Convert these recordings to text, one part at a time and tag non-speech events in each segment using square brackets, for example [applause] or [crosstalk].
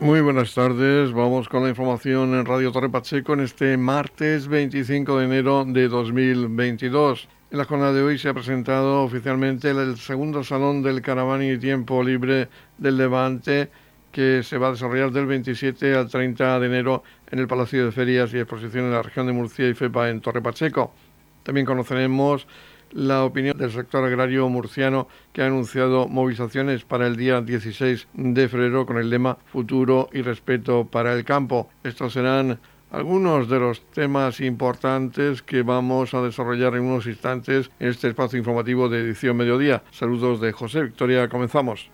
Muy buenas tardes, vamos con la información en Radio Torre Pacheco en este martes 25 de enero de 2022. En la jornada de hoy se ha presentado oficialmente el segundo Salón del Caravana y Tiempo Libre del Levante que se va a desarrollar del 27 al 30 de enero en el Palacio de Ferias y Exposiciones de la región de Murcia y FEPA en Torre Pacheco. También conoceremos la opinión del sector agrario murciano que ha anunciado movilizaciones para el día 16 de febrero con el lema Futuro y Respeto para el Campo. Estos serán algunos de los temas importantes que vamos a desarrollar en unos instantes en este espacio informativo de edición mediodía. Saludos de José Victoria, comenzamos.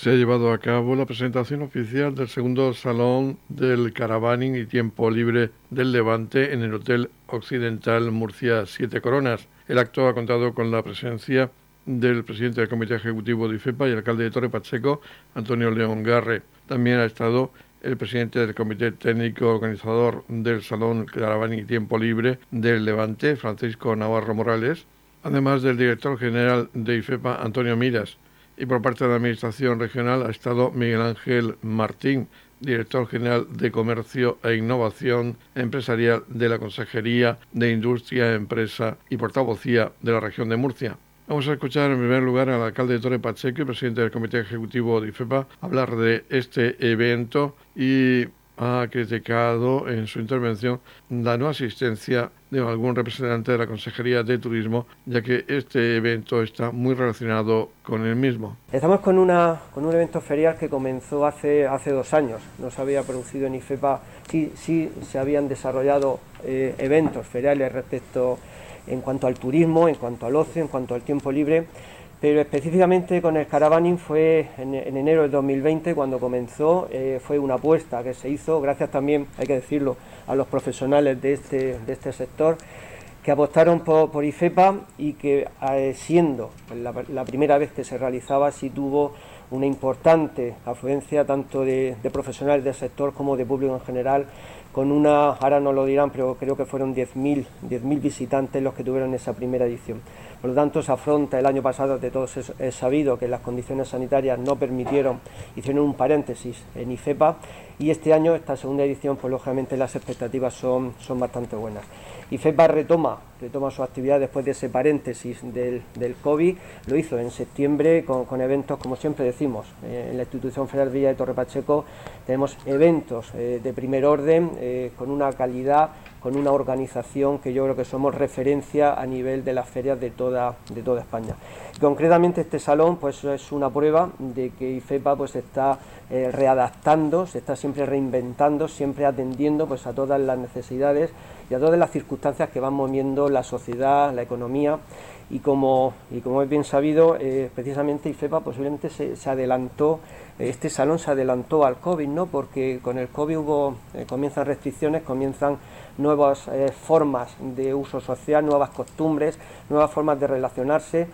Se ha llevado a cabo la presentación oficial del segundo Salón del Caravaning y Tiempo Libre del Levante en el Hotel Occidental Murcia Siete Coronas. El acto ha contado con la presencia del presidente del Comité Ejecutivo de IFEPA y alcalde de Torre Pacheco, Antonio León Garre. También ha estado el presidente del Comité Técnico Organizador del Salón Caravaning y Tiempo Libre del Levante, Francisco Navarro Morales, además del director general de IFEPA, Antonio Miras y por parte de la Administración Regional ha estado Miguel Ángel Martín, director general de Comercio e Innovación Empresarial de la Consejería de Industria, Empresa y Portavocía de la región de Murcia. Vamos a escuchar en primer lugar al alcalde de Torre Pacheco presidente del Comité Ejecutivo de IFEPA hablar de este evento y ha criticado en su intervención la no asistencia de algún representante de la Consejería de Turismo, ya que este evento está muy relacionado con el mismo. Estamos con, una, con un evento ferial que comenzó hace, dos años. No se había producido en IFEPA, sí, sí se habían desarrollado eh, eventos feriales respecto en cuanto al turismo, en cuanto al ocio, en cuanto al tiempo libre pero específicamente con el caravaning fue en, enero de 2020 cuando comenzó, eh, fue una apuesta que se hizo, gracias también, hay que decirlo, a los profesionales de este, de este sector, que apostaron por, IFEPA y que eh, siendo la, primera vez que se realizaba sí tuvo una importante afluencia tanto de, de profesionales del sector como de público en general con una, ahora no lo dirán, pero creo que fueron 10.000 10 visitantes los que tuvieron esa primera edición. Por lo tanto, se afronta el año pasado, de todos es, sabido que las condiciones sanitarias no permitieron, hicieron un paréntesis en IFEPA y este año, esta segunda edición, pues lógicamente las expectativas son, son bastante buenas. IFEPA retoma, retoma su actividad después de ese paréntesis del, del COVID, lo hizo en septiembre con, eventos, como siempre decimos, eh, en la institución Federal Villa de Torre Pacheco tenemos eventos eh, de primer orden eh, con una calidad con una organización que yo creo que somos referencia a nivel de las ferias de toda, de toda España. concretamente este salón pues es una prueba de que IFEPA pues está eh, readaptando, se está siempre reinventando, siempre atendiendo pues a todas las necesidades y a todas las circunstancias que van moviendo la sociedad, la economía y como, y como es bien sabido, eh, precisamente IFEPA posiblemente se, adelantó, este salón se adelantó al COVID, ¿no? porque con el COVID hubo, eh, comienzan restricciones, comienzan nuevas eh, formas de uso social, nuevas costumbres, nuevas formas de relacionarse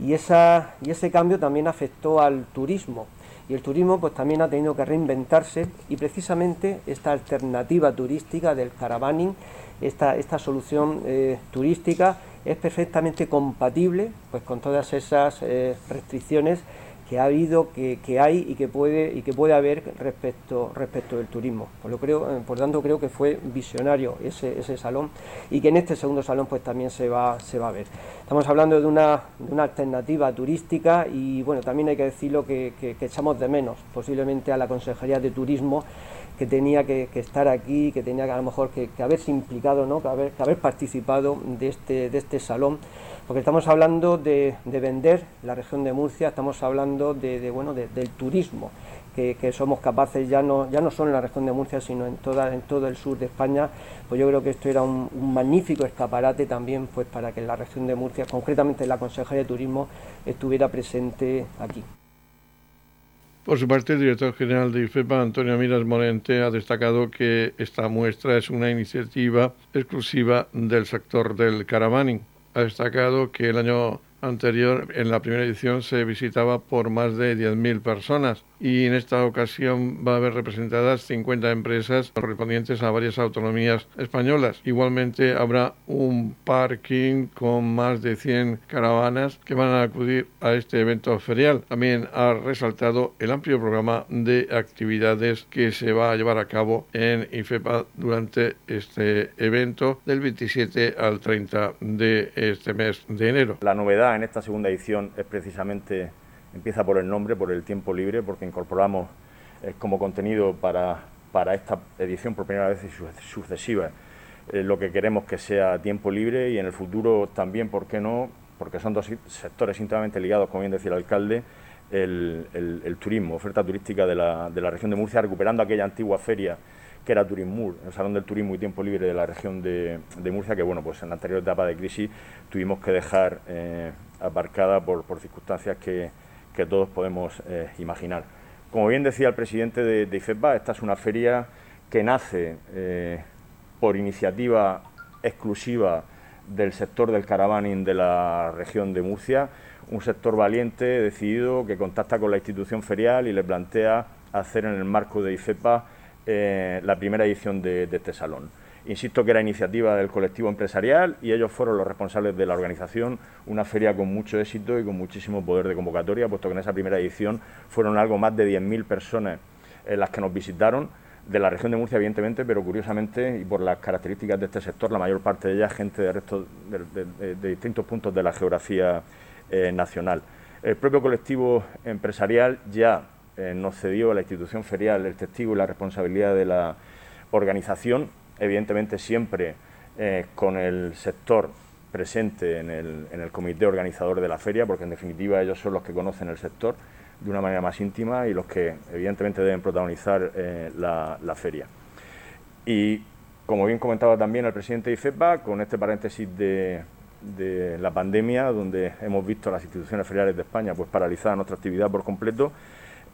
y, esa, y ese cambio también afectó al turismo. Y el turismo pues también ha tenido que reinventarse y precisamente esta alternativa turística del caravaning, esta, esta solución eh, turística es perfectamente compatible pues con todas esas eh, restricciones que ha habido, que, hay y que puede y que puede haber respecto respecto del turismo. Por lo creo, eh, por tanto creo que fue visionario ese, ese salón y que en este segundo salón pues también se va se va a ver. Estamos hablando de una, de una alternativa turística y bueno también hay que decirlo que, que, echamos de menos posiblemente a la Consejería de Turismo que tenía que, estar aquí, que tenía que a lo mejor que, haberse implicado, ¿no? que, haber, que haber participado de este, de este salón porque estamos hablando de, vender la región de Murcia, estamos hablando de, bueno, del turismo, que, somos capaces ya no, ya no solo en la región de Murcia, sino en, toda, en todo el sur de España, pues yo creo que esto era un, magnífico escaparate también pues para que la región de Murcia, concretamente la Consejería de Turismo, estuviera presente aquí. Por su parte, el director general de IFEPA, Antonio Miras Morente, ha destacado que esta muestra es una iniciativa exclusiva del sector del caravaning ha destacado que el año anterior, en la primera edición, se visitaba por más de 10.000 personas y en esta ocasión va a haber representadas 50 empresas correspondientes a varias autonomías españolas. Igualmente habrá un parking con más de 100 caravanas que van a acudir a este evento ferial. También ha resaltado el amplio programa de actividades que se va a llevar a cabo en IFEPA durante este evento del 27 al 30 de este mes de enero. La novedad en esta segunda edición es precisamente, empieza por el nombre, por el tiempo libre, porque incorporamos eh, como contenido para, para esta edición por primera vez y sucesiva eh, lo que queremos que sea tiempo libre y en el futuro también, ¿por qué no? Porque son dos sectores íntimamente ligados, como bien decía el alcalde, el, turismo, oferta turística de la, de la, región de Murcia, recuperando aquella antigua feria que era Turismur, el Salón del Turismo y Tiempo Libre de la región de, Murcia, que bueno, pues en la anterior etapa de crisis tuvimos que dejar eh, aparcada por, circunstancias que, todos podemos eh, imaginar. Como bien decía el presidente de, de, IFEPA, esta es una feria que nace eh, por iniciativa exclusiva del sector del caravaning de la región de Murcia, un sector valiente, decidido, que contacta con la institución ferial y le plantea hacer en el marco de IFEPA eh, la primera edición de, este salón. Insisto que era iniciativa del colectivo empresarial y ellos fueron los responsables de la organización, una feria con mucho éxito y con muchísimo poder de convocatoria, puesto que en esa primera edición fueron algo más de 10.000 personas eh, las que nos visitaron, de la región de Murcia, evidentemente, pero curiosamente, y por las características de este sector, la mayor parte de ellas gente de, resto de, distintos puntos de la geografía eh, nacional. El propio colectivo empresarial ya eh, nos cedió a la institución ferial el testigo y la responsabilidad de la organización, evidentemente siempre eh, con el sector presente en el, en el, comité organizador de la feria, porque en definitiva ellos son los que conocen el sector de una manera más íntima y los que evidentemente deben protagonizar eh, la, feria. Y como bien comentaba también el presidente de IFEPA, con este paréntesis de, de la pandemia, donde hemos visto las instituciones feriales de España pues paralizar nuestra actividad por completo,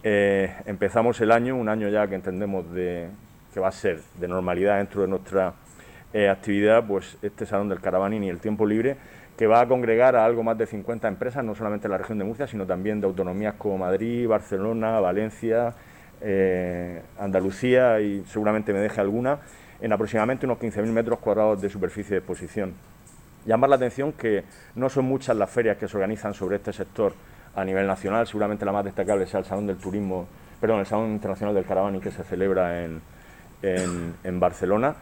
eh, empezamos el año, un año ya que entendemos de, que va a ser de normalidad dentro de nuestra eh, actividad, pues este Salón del Caravaning y el Tiempo Libre, que va a congregar a algo más de 50 empresas, no solamente en la región de Murcia, sino también de autonomías como Madrid, Barcelona, Valencia, eh, Andalucía y seguramente me deje alguna, en aproximadamente unos 15.000 metros cuadrados de superficie de exposición. Llamar la atención que no son muchas las ferias que se organizan sobre este sector a nivel nacional. Seguramente la más destacable sea el Salón del Turismo, perdón, el Salón Internacional del Caravani que se celebra en, en, Barcelona.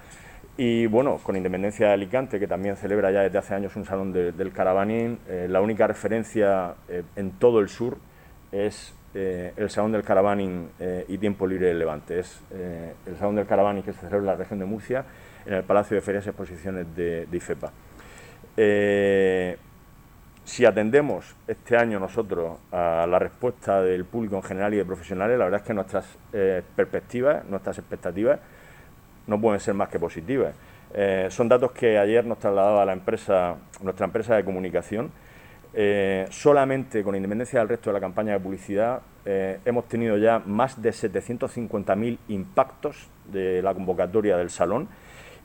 Y bueno, con independencia de Alicante, que también celebra ya desde hace años un salón del caravaning, eh, la única referencia eh, en todo el sur es eh, el Salón del Caravaning y Tiempo Libre del Levante. Es el Salón del Caravaning que se celebra en la región de Murcia, en el Palacio de Ferias y Exposiciones de, de IFEPA. Si atendemos este año nosotros a la respuesta del público en general y de profesionales, la verdad es que nuestras eh, perspectivas, nuestras expectativas no pueden ser más que positivas. Eh, son datos que ayer nos trasladaba la empresa, nuestra empresa de comunicación. Eh, solamente con independencia del resto de la campaña de publicidad hemos tenido ya más de 750.000 impactos de la convocatoria del salón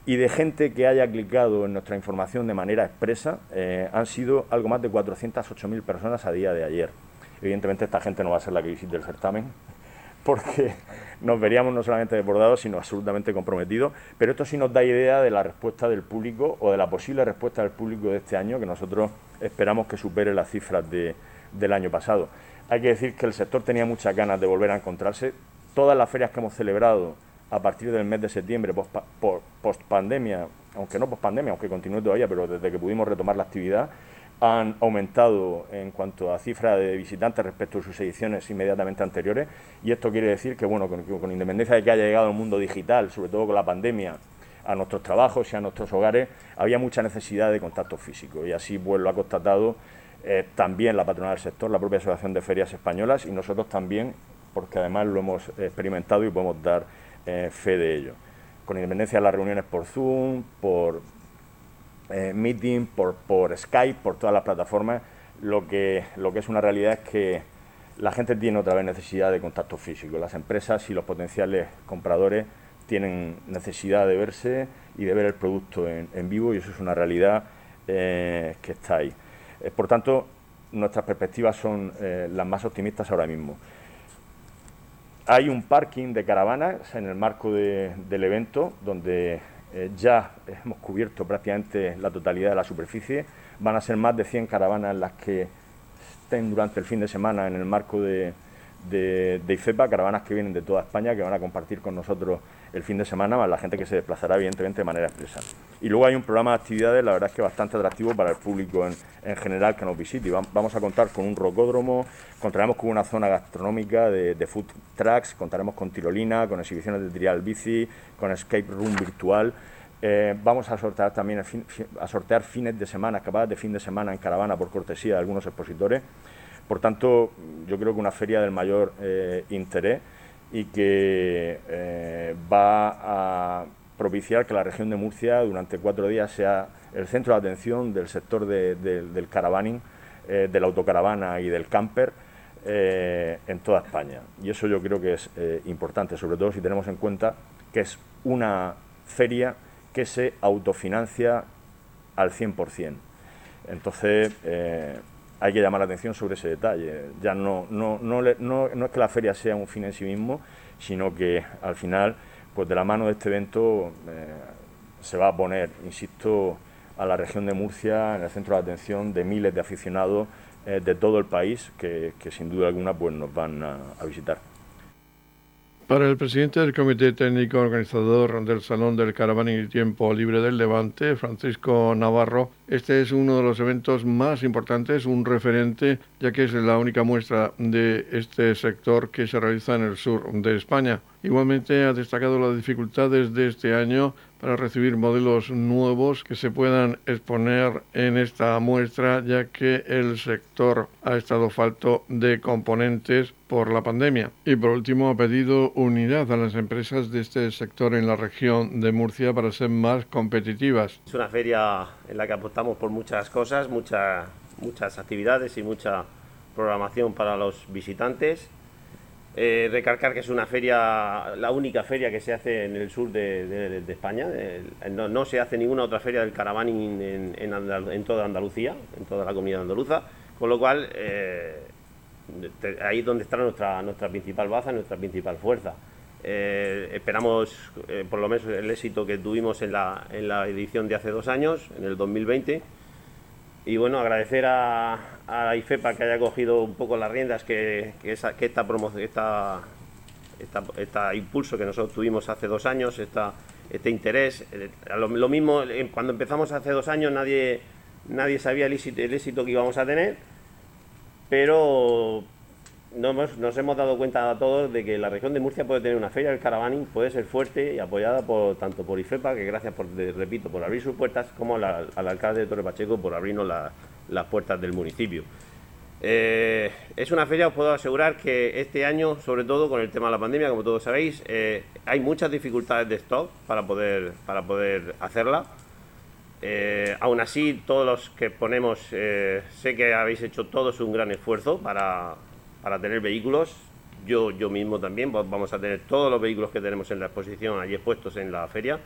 y de gente que haya clicado en nuestra información de manera expresa eh, han sido algo más de 408.000 personas a día de ayer. Evidentemente esta gente no va a ser la que visite el certamen [laughs] porque nos veríamos no solamente desbordados, sino absolutamente comprometidos. Pero esto sí nos da idea de la respuesta del público o de la posible respuesta del público de este año, que nosotros esperamos que supere las cifras de, del año pasado. Hay que decir que el sector tenía muchas ganas de volver a encontrarse. Todas las ferias que hemos celebrado a partir del mes de septiembre, post, pandemia, aunque no post pandemia, aunque continúe todavía, pero desde que pudimos retomar la actividad, han aumentado en cuanto a cifra de visitantes respecto a sus ediciones inmediatamente anteriores. Y esto quiere decir que, bueno, con, independencia de que haya llegado el mundo digital, sobre todo con la pandemia, a nuestros trabajos y a nuestros hogares, había mucha necesidad de contacto físico. Y así pues, lo ha constatado eh, también la patronal del sector, la propia Asociación de Ferias Españolas y nosotros también, porque además lo hemos experimentado y podemos dar eh, fe de ello. Con independencia de las reuniones por Zoom, por eh, Meeting, por, por Skype, por todas las plataformas, lo que, lo que es una realidad es que la gente tiene otra vez necesidad de contacto físico. Las empresas y los potenciales compradores tienen necesidad de verse y de ver el producto en, vivo y eso es una realidad eh, que está ahí. por tanto, nuestras perspectivas son las más optimistas ahora mismo. Hay un parking de caravanas en el marco del evento donde eh, ya hemos cubierto prácticamente la totalidad de la superficie. Van a ser más de 100 caravanas las que estén durante el fin de semana en el marco de, de, IFEPA, caravanas que vienen de toda España, que van a compartir con nosotros el fin de semana, más la gente que se desplazará evidentemente de manera expresa. Y luego hay un programa de actividades, la verdad es que bastante atractivo para el público en, general que nos visite. Vamos a contar con un rocódromo, contaremos con una zona gastronómica de, food trucks, contaremos con tirolina, con exhibiciones de trial bici, con escape room virtual. Eh, vamos a sortear también a sortear fines de semana, acabadas de fin de semana en caravana por cortesía de algunos expositores. Por tanto, yo creo que una feria del mayor eh, interés y que eh, va a propiciar que la región de Murcia durante cuatro días sea el centro de atención del sector del caravaning, eh, de la autocaravana y del camper en toda España. Y eso yo creo que es importante, sobre todo si tenemos en cuenta que es una feria que se autofinancia al 100%. Entonces, hay que llamar la atención sobre ese detalle. Ya no, no, no, no, es que la feria sea un fin en sí mismo, sino que al final, pues de la mano de este evento eh, se va a poner, insisto, a la región de Murcia en el centro de atención de miles de aficionados eh, de todo el país que, sin duda alguna pues nos van a visitar. Para el presidente del Comité Técnico Organizador del Salón del Caravaning y Tiempo Libre del Levante, Francisco Navarro, este es uno de los eventos más importantes, un referente, ya que es la única muestra de este sector que se realiza en el sur de España. Igualmente ha destacado las dificultades de este año para recibir modelos nuevos que se puedan exponer en esta muestra, ya que el sector ha estado falto de componentes por la pandemia. Y por último, ha pedido unidad a las empresas de este sector en la región de Murcia para ser más competitivas. Es una feria en la que apostamos por muchas cosas, muchas, muchas actividades y mucha programación para los visitantes eh, recalcar que es una feria, la única feria que se hace en el sur de, España. no, se hace ninguna otra feria del caravaning en, toda Andalucía, en toda la comunidad andaluza. Con lo cual, eh, ahí es donde está nuestra, nuestra principal baza, nuestra principal fuerza. Eh, esperamos, por lo menos, el éxito que tuvimos en la, en la edición de hace dos años, en el 2020 y bueno, agradecer a, a IFEPA que haya cogido un poco las riendas, que, que, esta, promoción, esta, esta, impulso que nosotros tuvimos hace dos años, esta, este interés. Eh, lo, mismo, cuando empezamos hace dos años nadie, nadie sabía el éxito que íbamos a tener, pero nos, hemos dado cuenta a todos de que la región de Murcia puede tener una feria del caravaning, puede ser fuerte y apoyada por tanto por IFEPA, que gracias por, repito, por abrir sus puertas, como al alcalde de Torre Pacheco por abrirnos las puertas del municipio. Eh, es una feria, os puedo asegurar que este año, sobre todo con el tema de la pandemia, como todos sabéis, eh, hay muchas dificultades de stock para poder, para poder hacerla. Eh, aún así, todos los que ponemos, sé que habéis hecho todos un gran esfuerzo para, para tener vehículos. Yo, yo mismo también vamos a tener todos los vehículos que tenemos en la exposición allí expuestos en la feria.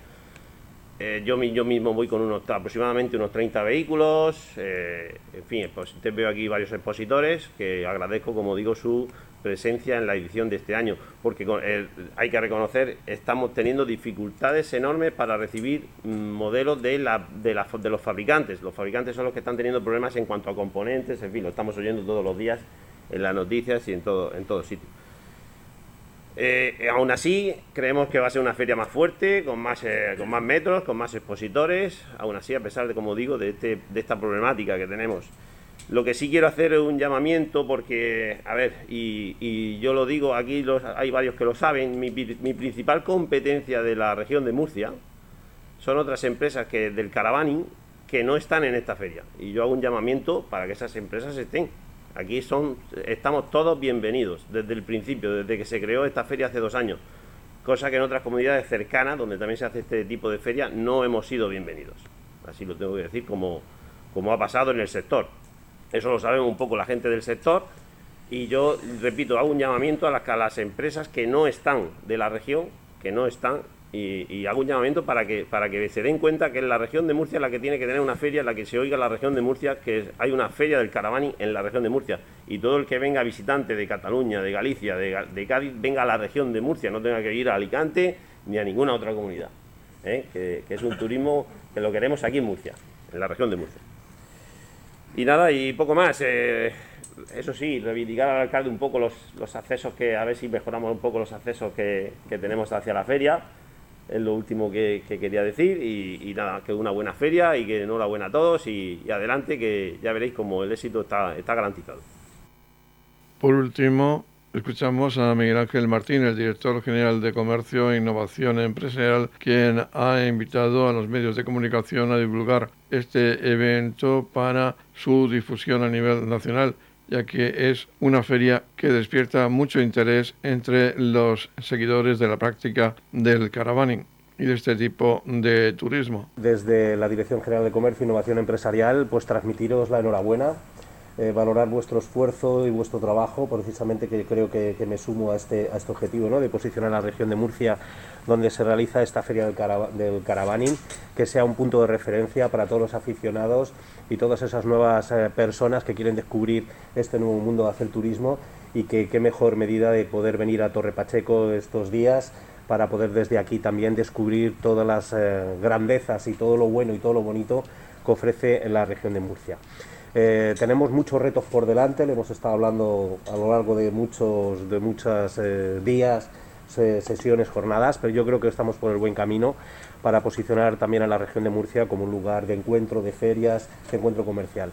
Eh, yo, yo mismo voy con unos aproximadamente unos 30 vehículos. Eh, en fin, pues, te veo aquí varios expositores que agradezco, como digo, su presencia en la edición de este año, porque eh, hay que reconocer, estamos teniendo dificultades enormes para recibir modelos de, la, de los fabricantes. Los fabricantes son los que están teniendo problemas en cuanto a componentes, en fin, lo estamos oyendo todos los días en las noticias y en todo, en todo sitio. Eh, aún así, creemos que va a ser una feria más fuerte, con más, eh, con más metros, con más expositores. Aún así, a pesar de, como digo, de, este, de esta problemática que tenemos. Lo que sí quiero hacer es un llamamiento porque, a ver, y, yo lo digo, aquí los, hay varios que lo saben, mi, mi, principal competencia de la región de Murcia son otras empresas que del caravaning que no están en esta feria. Y yo hago un llamamiento para que esas empresas estén Aquí son, estamos todos bienvenidos desde el principio, desde que se creó esta feria hace dos años. Cosa que en otras comunidades cercanas, donde también se hace este tipo de feria, no hemos sido bienvenidos. Así lo tengo que decir, como, como ha pasado en el sector. Eso lo saben un poco la gente del sector. Y yo, repito, hago un llamamiento a las, a las empresas que no están de la región, que no están, y, hago un llamamiento para que, para que se den cuenta que en la región de Murcia la que tiene que tener una feria, la que se oiga la región de Murcia, que hay una feria del Caravani en la región de Murcia. Y todo el que venga visitante de Cataluña, de Galicia, de, Cádiz, venga a la región de Murcia, no tenga que ir a Alicante ni a ninguna otra comunidad. ¿eh? Que, es un turismo que lo queremos aquí en Murcia, en la región de Murcia. Y nada, y poco más. Eh, eso sí, reivindicar al alcalde un poco los, accesos que, a ver si mejoramos un poco los accesos que tenemos hacia la feria es lo último que, quería decir y, nada, que una buena feria y que enhorabuena a todos y, adelante que ya veréis como el éxito está, está garantizado. Por último, escuchamos a Miguel Ángel Martín, el director general de Comercio e Innovación Empresarial, quien ha invitado a los medios de comunicación a divulgar este evento para su difusión a nivel nacional ya que es una feria que despierta mucho interés entre los seguidores de la práctica del caravaning y de este tipo de turismo. Desde la Dirección General de Comercio e Innovación Empresarial, pues transmitiros la enhorabuena eh, valorar vuestro esfuerzo y vuestro trabajo, precisamente que creo que, me sumo a este, a este objetivo ¿no? de posicionar la región de Murcia donde se realiza esta feria del, del caravaning, que sea un punto de referencia para todos los aficionados y todas esas nuevas eh, personas que quieren descubrir este nuevo mundo de hacer turismo y que qué mejor medida de poder venir a Torre Pacheco estos días para poder desde aquí también descubrir todas las eh, grandezas y todo lo bueno y todo lo bonito que ofrece la región de Murcia. Eh, tenemos muchos retos por delante, le hemos estado hablando a lo largo de muchos de muchos eh, días, sesiones, jornadas, pero yo creo que estamos por el buen camino para posicionar también a la región de Murcia como un lugar de encuentro, de ferias, de encuentro comercial.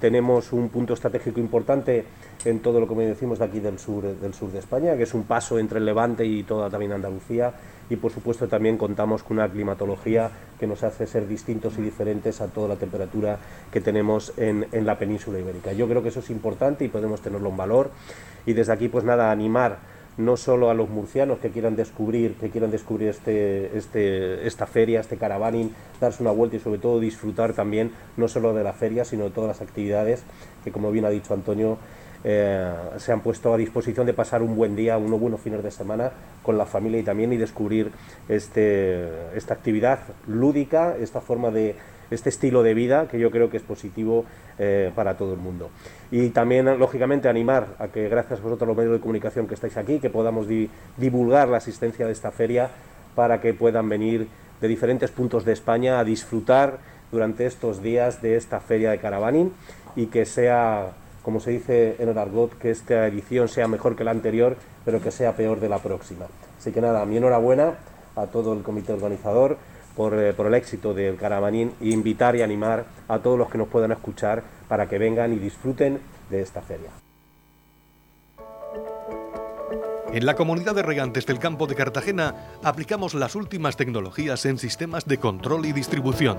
Tenemos un punto estratégico importante en todo lo que me decimos de aquí del sur, del sur de España, que es un paso entre el Levante y toda también Andalucía y por supuesto también contamos con una climatología que nos hace ser distintos y diferentes a toda la temperatura que tenemos en, la península ibérica. Yo creo que eso es importante y podemos tenerlo en valor y desde aquí pues nada, animar no solo a los murcianos que quieran descubrir, que quieran descubrir este, este, esta feria, este caravaning, darse una vuelta y sobre todo disfrutar también no solo de la feria, sino de todas las actividades que como bien ha dicho Antonio, eh, se han puesto a disposición de pasar un buen día, unos buenos fines de semana con la familia y también y descubrir este, esta actividad lúdica, esta forma de este estilo de vida que yo creo que es positivo eh, para todo el mundo. Y también, lógicamente, animar a que gracias a vosotros los medios de comunicación que estáis aquí, que podamos divulgar la asistencia de esta feria para que puedan venir de diferentes puntos de España a disfrutar durante estos días de esta feria de caravaning y que sea como se dice en el argot, que esta edición sea mejor que la anterior, pero que sea peor de la próxima. Así que nada, mi enhorabuena a todo el comité organizador por, eh, por el éxito del Caravanín e invitar y animar a todos los que nos puedan escuchar para que vengan y disfruten de esta feria. En la comunidad de regantes del campo de Cartagena aplicamos las últimas tecnologías en sistemas de control y distribución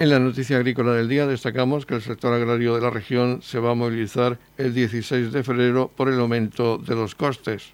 En la noticia agrícola del día destacamos que el sector agrario de la región se va a movilizar el 16 de febrero por el aumento de los costes.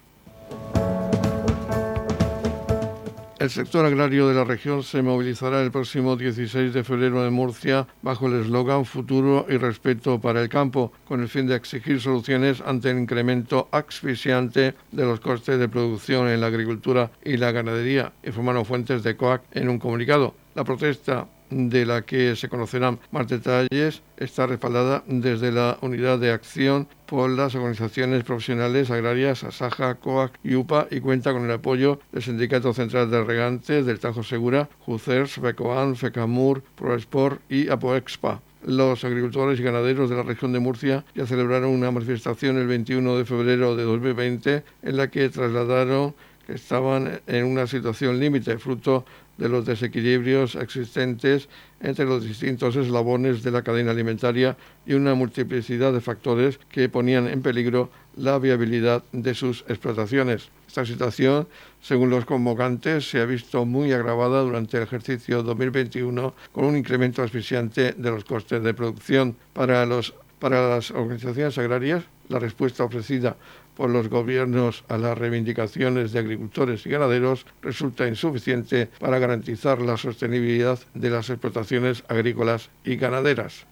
El sector agrario de la región se movilizará el próximo 16 de febrero en Murcia bajo el eslogan Futuro y Respeto para el Campo, con el fin de exigir soluciones ante el incremento asfixiante de los costes de producción en la agricultura y la ganadería, informaron fuentes de COAC en un comunicado. La protesta de la que se conocerán más detalles, está respaldada desde la Unidad de Acción por las organizaciones profesionales agrarias ASAJA, COAC y UPA y cuenta con el apoyo del Sindicato Central de Regantes, del Tajo Segura, JUCERS, FECOAN, FECAMUR, ProEsport y APOEXPA. Los agricultores y ganaderos de la región de Murcia ya celebraron una manifestación el 21 de febrero de 2020 en la que trasladaron que estaban en una situación límite, fruto de los desequilibrios existentes entre los distintos eslabones de la cadena alimentaria y una multiplicidad de factores que ponían en peligro la viabilidad de sus explotaciones. Esta situación, según los convocantes, se ha visto muy agravada durante el ejercicio 2021 con un incremento asfixiante de los costes de producción. Para, los, para las organizaciones agrarias, la respuesta ofrecida por los gobiernos a las reivindicaciones de agricultores y ganaderos resulta insuficiente para garantizar la sostenibilidad de las explotaciones agrícolas y ganaderas.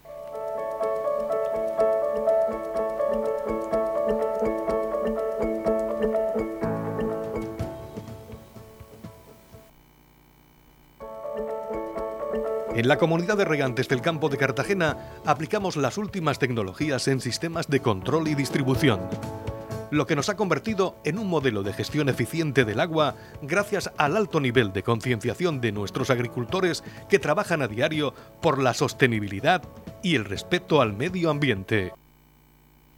En la comunidad de regantes del campo de Cartagena aplicamos las últimas tecnologías en sistemas de control y distribución, lo que nos ha convertido en un modelo de gestión eficiente del agua gracias al alto nivel de concienciación de nuestros agricultores que trabajan a diario por la sostenibilidad y el respeto al medio ambiente.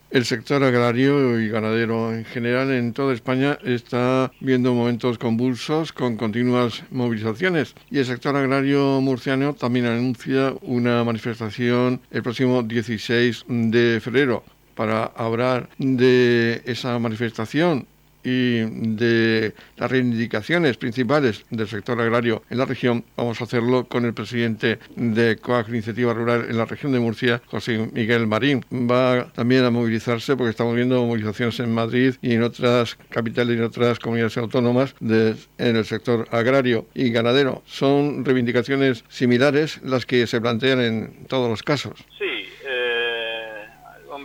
El sector agrario y ganadero en general en toda España está viendo momentos convulsos con continuas movilizaciones y el sector agrario murciano también anuncia una manifestación el próximo 16 de febrero para hablar de esa manifestación y de las reivindicaciones principales del sector agrario en la región, vamos a hacerlo con el presidente de COAC Iniciativa Rural en la región de Murcia, José Miguel Marín. Va también a movilizarse porque estamos viendo movilizaciones en Madrid y en otras capitales y en otras comunidades autónomas en el sector agrario y ganadero. Son reivindicaciones similares las que se plantean en todos los casos. Sí,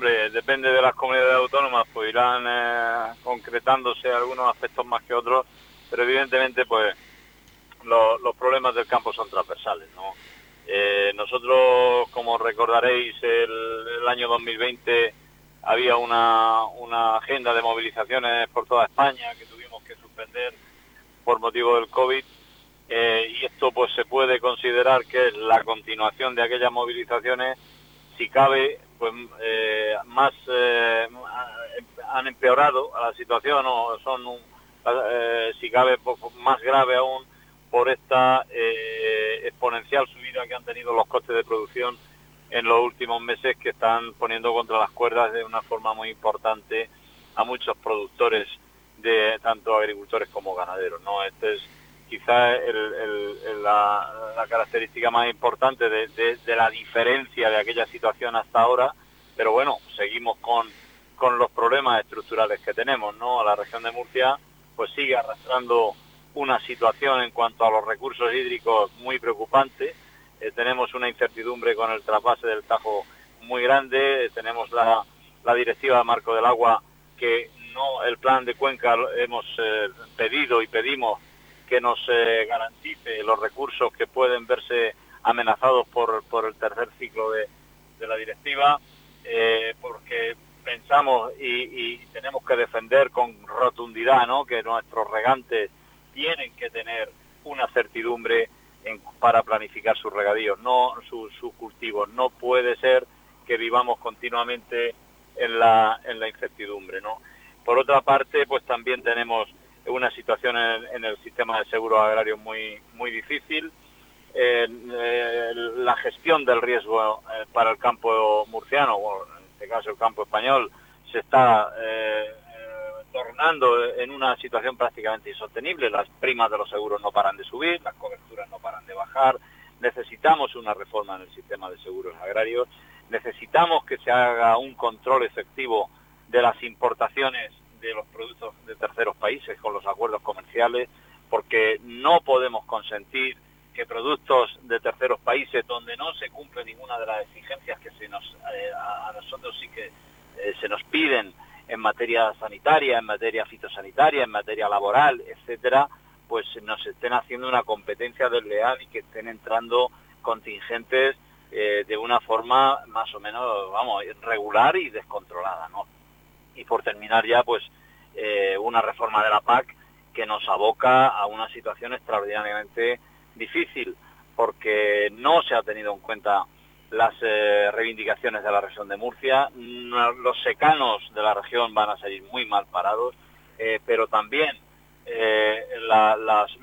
Depende de las comunidades autónomas, pues irán eh, concretándose algunos aspectos más que otros, pero evidentemente pues los problemas del campo son transversales, ¿no? Eh, nosotros, como recordaréis, el, año 2020 había una, agenda de movilizaciones por toda España que tuvimos que suspender por motivo del COVID eh, y esto pues se puede considerar que es la continuación de aquellas movilizaciones, si cabe, pues más eh, han empeorado a la situación o son eh, si cabe más grave aún por esta exponencial subida que han tenido los costes de producción en los últimos meses que están poniendo contra las cuerdas de una forma muy importante a muchos productores de tanto agricultores como ganaderos no este es quizás la, característica más importante de, la diferencia de aquella situación hasta ahora, pero bueno, seguimos con, los problemas estructurales que tenemos, ¿no? La región de Murcia pues sigue arrastrando una situación en cuanto a los recursos hídricos muy preocupante, eh, tenemos una incertidumbre con el trasvase del Tajo muy grande, tenemos la, la directiva de marco del agua que no el plan de cuenca hemos eh, pedido y pedimos que nos eh, garantice los recursos que pueden verse amenazados por, por el tercer ciclo de, la directiva, eh, porque pensamos y, tenemos que defender con rotundidad ¿no? que nuestros regantes tienen que tener una certidumbre para planificar sus regadíos, no sus, cultivos. No puede ser que vivamos continuamente en la, en la incertidumbre. ¿no? Por otra parte, pues también tenemos una situación en, el sistema de seguros agrarios muy, muy difícil. Eh, la gestión del riesgo eh, para el campo murciano, o en este caso el campo español, se está eh, tornando en una situación prácticamente insostenible. Las primas de los seguros no paran de subir, las coberturas no paran de bajar. Necesitamos una reforma en el sistema de seguros agrarios. Necesitamos que se haga un control efectivo de las importaciones de los productos de terceros países con los acuerdos comerciales, porque no podemos consentir que productos de terceros países donde no se cumple ninguna de las exigencias que se nos eh, a nosotros sí que eh, se nos piden en materia sanitaria, en materia fitosanitaria, en materia laboral, etcétera, pues nos estén haciendo una competencia desleal y que estén entrando contingentes eh, de una forma más o menos, vamos, regular y descontrolada, ¿no? Y por terminar ya pues eh, una reforma de la PAC que nos aboca a una situación extraordinariamente difícil porque no se ha tenido en cuenta las eh, reivindicaciones de la región de Murcia, los secanos de la región van a salir muy mal parados, eh, pero también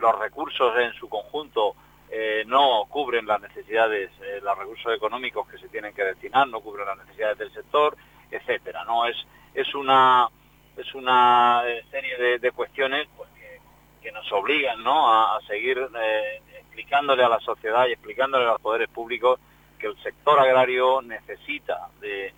los recursos en su conjunto no cubren las necesidades, los recursos económicos que se tienen que destinar, no cubren las necesidades del sector, etcétera. No es es una es una serie de, cuestiones pues, que, nos obligan ¿no? a, seguir explicándole a la sociedad y explicándole a los poderes públicos que el sector agrario necesita de,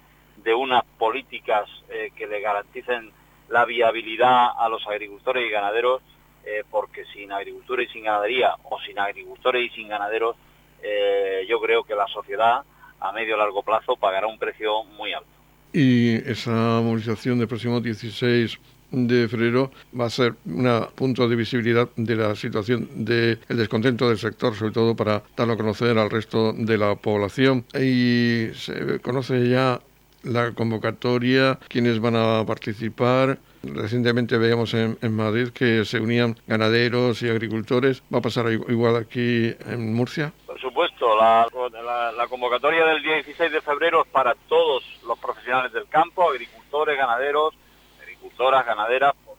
unas políticas que le garanticen la viabilidad a los agricultores y ganaderos eh, porque sin agricultura y sin ganadería, o sin agricultores y sin ganaderos, eh, yo creo que la sociedad a medio y largo plazo pagará un precio muy alto. Y esa movilización del próximo 16 de febrero va a ser un punto de visibilidad de la situación del descontento del sector, sobre todo para darlo a conocer al resto de la población. Y se conoce ya la convocatoria, quiénes van a participar, Recientemente veíamos en, Madrid que se unían ganaderos y agricultores. ¿Va a pasar igual aquí en Murcia? Por supuesto, la, convocatoria del día 16 de febrero es para todos los profesionales del campo, agricultores, ganaderos, agricultoras, ganaderas, por,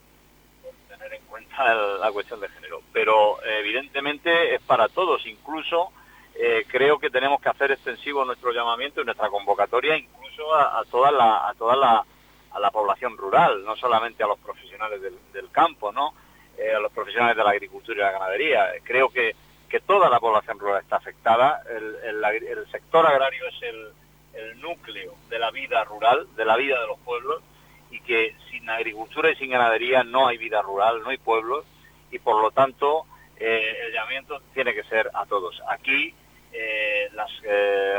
tener en cuenta la cuestión de género. Pero evidentemente es para todos, incluso eh, creo que tenemos que hacer extensivo nuestro llamamiento y nuestra convocatoria incluso a, toda la... A toda la a la población rural, no solamente a los profesionales del, campo, ¿no? Eh, a los profesionales de la agricultura y la ganadería. Creo que, que toda la población rural está afectada. El, el, sector agrario es el, el, núcleo de la vida rural, de la vida de los pueblos, y que sin agricultura y sin ganadería no hay vida rural, no hay pueblos, y por lo tanto eh, el llamamiento tiene que ser a todos. Aquí eh, las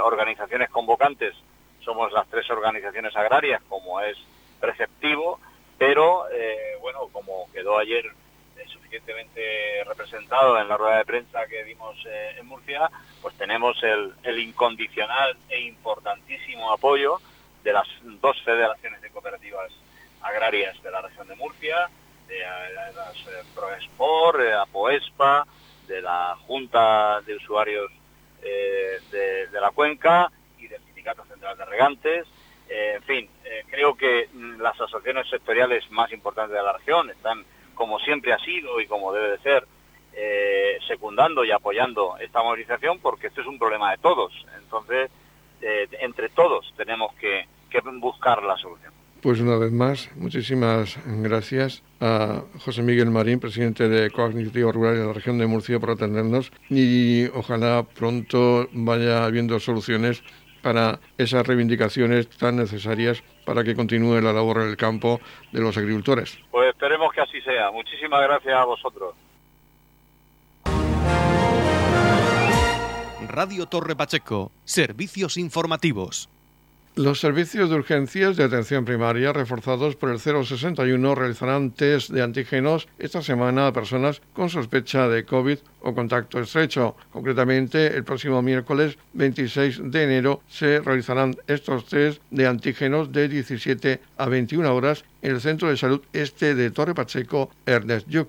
organizaciones convocantes. Somos las tres organizaciones agrarias, como es preceptivo, pero eh, bueno, como quedó ayer eh, suficientemente representado en la rueda de prensa que dimos eh, en Murcia, pues tenemos el, incondicional e importantísimo apoyo de las dos federaciones de cooperativas agrarias de la región de Murcia, de, las Proespor, de APOESPA, de la Junta de Usuarios de, de la Cuenca y del Sindicato Central de Regantes, eh, en fin, eh, creo que las asociaciones sectoriales más importantes de la región están, como siempre ha sido y como debe de ser, eh, secundando y apoyando esta movilización porque esto es un problema de todos. Entonces, entre todos tenemos que, buscar la solución. Pues una vez más, muchísimas gracias a José Miguel Marín, presidente de Cognitivo Rural de la región de Murcia, por atendernos y ojalá pronto vaya habiendo soluciones para esas reivindicaciones tan necesarias para que continúe la labor en el campo de los agricultores. Pues esperemos que así sea. Muchísimas gracias a vosotros. Radio Torre Pacheco, servicios informativos. Los servicios de urgencias de atención primaria reforzados por el 061 realizarán test de antígenos esta semana a personas con sospecha de COVID o contacto estrecho. Concretamente, el próximo miércoles 26 de enero se realizarán estos test de antígenos de 17 a 21 horas en el Centro de Salud Este de Torre Pacheco, Ernest Yuc.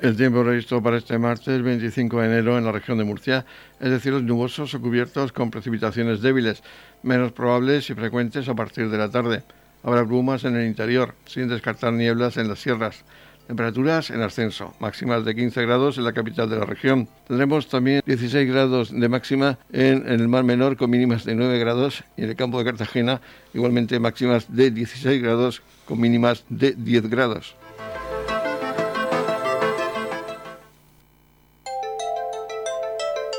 El tiempo previsto para este martes 25 de enero en la región de Murcia es decir, los nubosos o cubiertos con precipitaciones débiles, menos probables y frecuentes a partir de la tarde. Habrá brumas en el interior, sin descartar nieblas en las sierras. Temperaturas en ascenso, máximas de 15 grados en la capital de la región. Tendremos también 16 grados de máxima en, en el Mar Menor con mínimas de 9 grados y en el campo de Cartagena igualmente máximas de 16 grados con mínimas de 10 grados.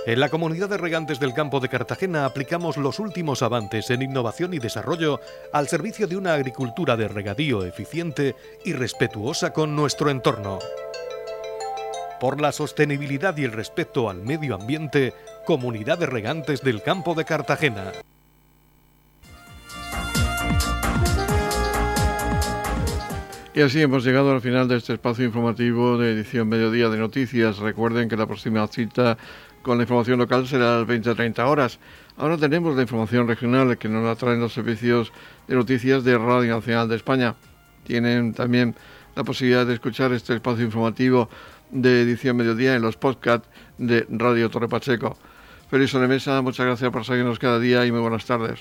En la comunidad de regantes del campo de Cartagena aplicamos los últimos avances en innovación y desarrollo al servicio de una agricultura de regadío eficiente y respetuosa con nuestro entorno. Por la sostenibilidad y el respeto al medio ambiente, Comunidad de Regantes del Campo de Cartagena. Y así hemos llegado al final de este espacio informativo de edición Mediodía de Noticias. Recuerden que la próxima cita con la información local será a las 20-30 horas. Ahora tenemos la información regional que nos la traen los servicios de noticias de Radio Nacional de España. Tienen también la posibilidad de escuchar este espacio informativo de edición mediodía en los podcasts de Radio Torre Pacheco. Feliz mesa, muchas gracias por seguirnos cada día y muy buenas tardes.